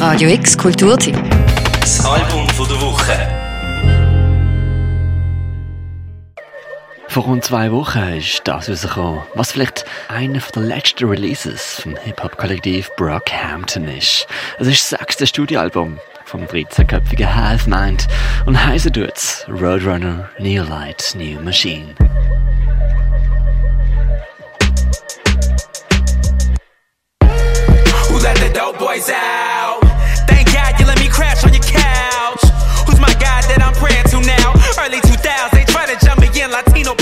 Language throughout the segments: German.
Radio X Kulturteam. Das Album von der Woche. Vor rund zwei Wochen ist das rausgekommen, was vielleicht einer der letzten Releases vom Hip-Hop-Kollektiv Brockhampton ist. Es ist das sechste Studioalbum vom 13-köpfigen Half Mind und heißen tut's Roadrunner Neolight New Machine. Who let the dope boys out?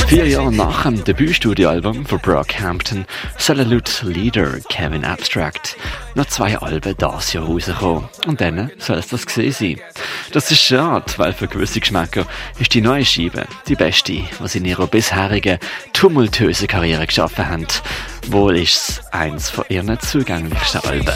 Vier Jahre nach dem Debütstudioalbum von Brockhampton sollen laut Leader Kevin Abstract noch zwei Alben das Jahr rauskommen. Und dann soll es das gesehen sein. Das ist schade, weil für gewisse Geschmäcker ist die neue Scheibe die beste, was in ihrer bisherigen tumultösen Karriere geschaffen haben. Wohl ist es eins von ihren zugänglichsten Alben.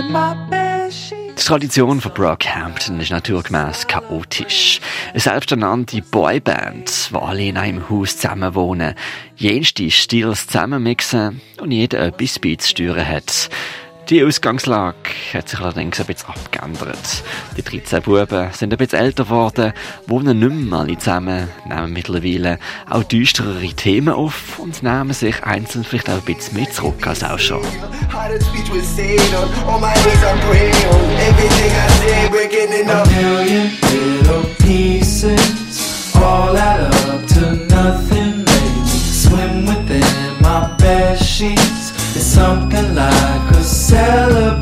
Die Tradition von Brockhampton ist naturgemäß chaotisch. Eine selbsternannte Boyband, wo alle in einem Haus zusammenwohnen, jenste Stils zusammenmixen und jeder etwas beizusteuern hat. Die Ausgangslage hat sich allerdings ein bisschen abgeändert. Die 13 Buben sind ein bisschen älter geworden, wohnen nicht mehr alle zusammen, nehmen mittlerweile auch düsterere Themen auf und nehmen sich einzeln vielleicht auch ein bisschen mehr zurück als auch schon. Like a celebration.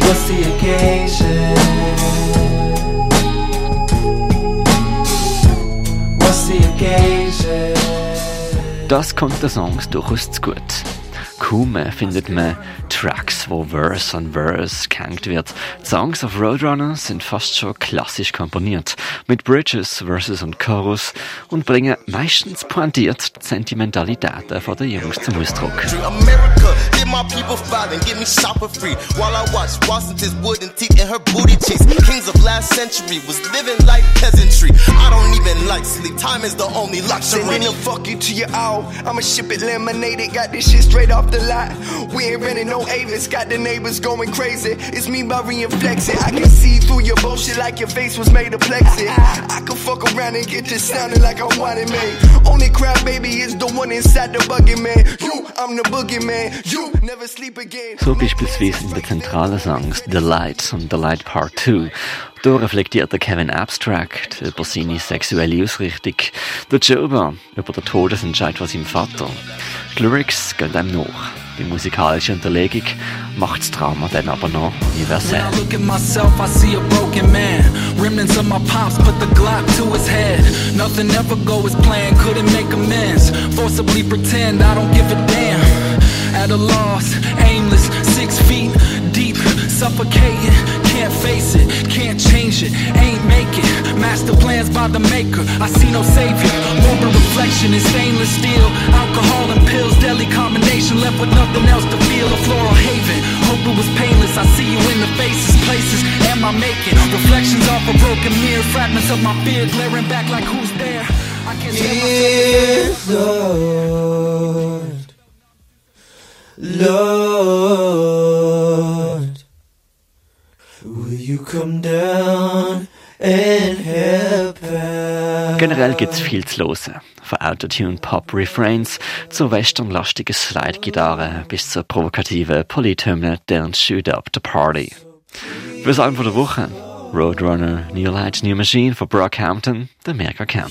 What's the occasion? What's the occasion? Das kommt den Songs durchaus zu gut. Kaum findet man Tracks, wo Verse an Verse gehängt wird. Songs auf Roadrunner sind fast schon klassisch komponiert, mit Bridges, Verses und Chorus und bringen meistens pointiert Sentimentalitäten von den Jungs zum Ausdruck. My people fight and me shopper free while I watch Washington's wooden teeth and her booty cheeks. Kings of last century was living like peasantry. I don't even like sleep. Time is the only luxury. Sending a fuck you to your all. I'ma ship it laminated, got this shit straight off the lot. We ain't renting no Avis, got the neighbors going crazy. It's me burying flexing. I can see through your bullshit like your face was made of plexi. I can fuck around and get this sounding like I'm wanted man. Only crap baby is the one inside the buggy man. You, I'm the boogeyman. You. So beispielsweise in den zentralen Songs The Light und The Light Part 2. Da reflektiert der Kevin Abstract über seine sexuelle Ausrichtung, der Jober über den Todesentscheid von seinem Vater. Die Lyrics gehen dem nach. Die musikalische Unterlegung macht das Drama dann aber noch universell. I look at myself, I see a broken man. Remnants of my pops put the Glock to his head. Nothing ever go as planned, couldn't make amends. Forcibly pretend I don't. At a loss, aimless, six feet deep, suffocating. Can't face it, can't change it, ain't make it. Master plans by the maker, I see no savior. Morbid reflection is stainless steel. Alcohol and pills, deadly combination. Left with nothing else to feel. A floral haven. Hope it was painless. I see you in the faces, places. Am I making reflections off a broken mirror? Fragments of my fear glaring back like who's there? I can't myself. Lord, will you come down and help out? Generell gibt's viel zu hören. Von Autotune-Pop-Refrains zu westernlastigen Slide-Gitarren bis zur provokativen Polyhymne Don't Shoot Up the Party. Das Album der Woche Roadrunner New Light New Machine von Brockhampton, der Mega Camp.